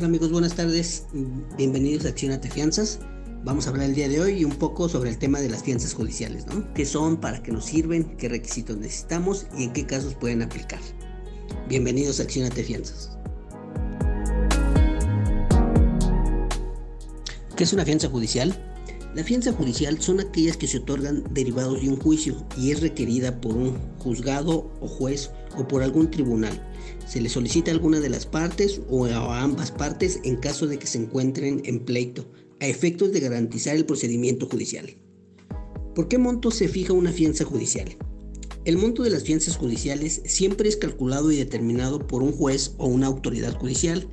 Hola amigos, buenas tardes. Bienvenidos a Accionate Fianzas. Vamos a hablar el día de hoy un poco sobre el tema de las fianzas judiciales, ¿no? ¿Qué son, para qué nos sirven, qué requisitos necesitamos y en qué casos pueden aplicar? Bienvenidos a Accionate Fianzas. ¿Qué es una fianza judicial? La fianza judicial son aquellas que se otorgan derivados de un juicio y es requerida por un juzgado o juez o por algún tribunal. Se le solicita a alguna de las partes o a ambas partes en caso de que se encuentren en pleito, a efectos de garantizar el procedimiento judicial. ¿Por qué monto se fija una fianza judicial? El monto de las fianzas judiciales siempre es calculado y determinado por un juez o una autoridad judicial.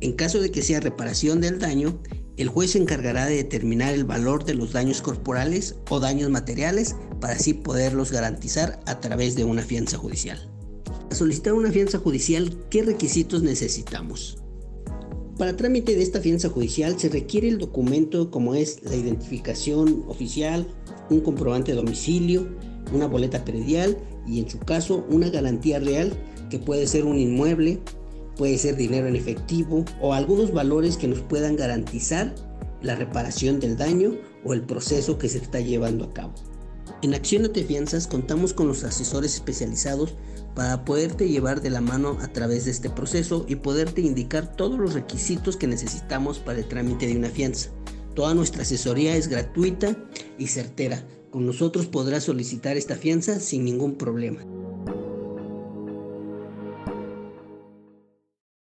En caso de que sea reparación del daño, el juez se encargará de determinar el valor de los daños corporales o daños materiales para así poderlos garantizar a través de una fianza judicial. Para solicitar una fianza judicial, ¿qué requisitos necesitamos? Para trámite de esta fianza judicial se requiere el documento como es la identificación oficial, un comprobante de domicilio, una boleta predial y en su caso una garantía real que puede ser un inmueble, puede ser dinero en efectivo o algunos valores que nos puedan garantizar la reparación del daño o el proceso que se está llevando a cabo. En Acción de Fianzas contamos con los asesores especializados para poderte llevar de la mano a través de este proceso y poderte indicar todos los requisitos que necesitamos para el trámite de una fianza. Toda nuestra asesoría es gratuita y certera. Con nosotros podrás solicitar esta fianza sin ningún problema.